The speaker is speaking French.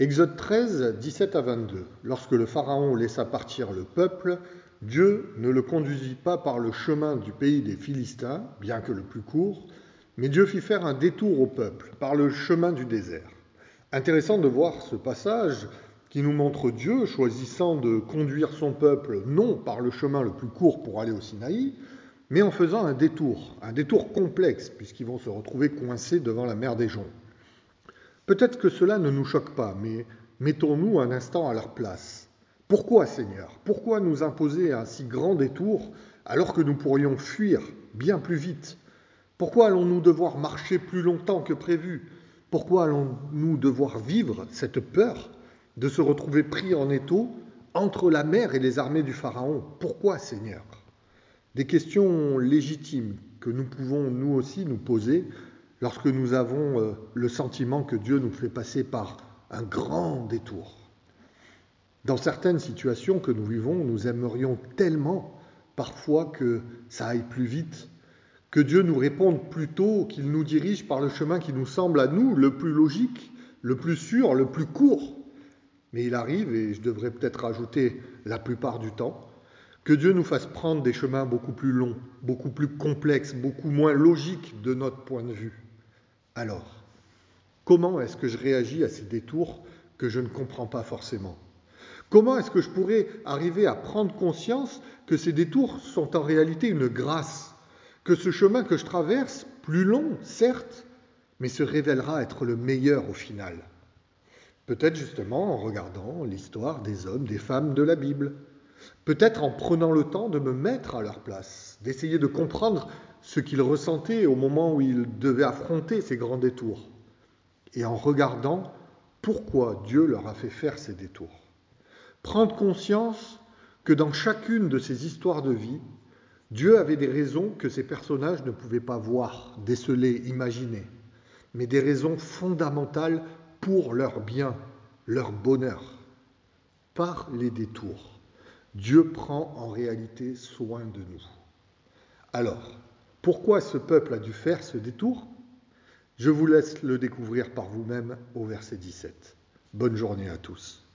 Exode 13, 17 à 22. Lorsque le Pharaon laissa partir le peuple, Dieu ne le conduisit pas par le chemin du pays des Philistins, bien que le plus court, mais Dieu fit faire un détour au peuple par le chemin du désert. Intéressant de voir ce passage qui nous montre Dieu choisissant de conduire son peuple non par le chemin le plus court pour aller au Sinaï, mais en faisant un détour, un détour complexe, puisqu'ils vont se retrouver coincés devant la mer des joncs. Peut-être que cela ne nous choque pas, mais mettons-nous un instant à leur place. Pourquoi, Seigneur? Pourquoi nous imposer un si grand détour alors que nous pourrions fuir bien plus vite? Pourquoi allons-nous devoir marcher plus longtemps que prévu? Pourquoi allons-nous devoir vivre cette peur de se retrouver pris en étau entre la mer et les armées du Pharaon? Pourquoi, Seigneur? Des questions légitimes que nous pouvons nous aussi nous poser lorsque nous avons euh, le sentiment que Dieu nous fait passer par un grand détour. Dans certaines situations que nous vivons, nous aimerions tellement parfois que ça aille plus vite, que Dieu nous réponde plutôt qu'il nous dirige par le chemin qui nous semble à nous le plus logique, le plus sûr, le plus court. Mais il arrive, et je devrais peut-être rajouter la plupart du temps, que Dieu nous fasse prendre des chemins beaucoup plus longs, beaucoup plus complexes, beaucoup moins logiques de notre point de vue. Alors, comment est-ce que je réagis à ces détours que je ne comprends pas forcément? Comment est-ce que je pourrais arriver à prendre conscience que ces détours sont en réalité une grâce, que ce chemin que je traverse, plus long, certes, mais se révélera être le meilleur au final? Peut-être justement en regardant l'histoire des hommes, des femmes de la Bible. Peut-être en prenant le temps de me mettre à leur place, d'essayer de comprendre ce qu'ils ressentaient au moment où ils devaient affronter ces grands détours, et en regardant pourquoi Dieu leur a fait faire ces détours. Prendre conscience que dans chacune de ces histoires de vie, Dieu avait des raisons que ces personnages ne pouvaient pas voir, déceler, imaginer, mais des raisons fondamentales pour leur bien, leur bonheur. Par les détours, Dieu prend en réalité soin de nous. Alors, pourquoi ce peuple a dû faire ce détour? Je vous laisse le découvrir par vous-même au verset 17. Bonne journée à tous.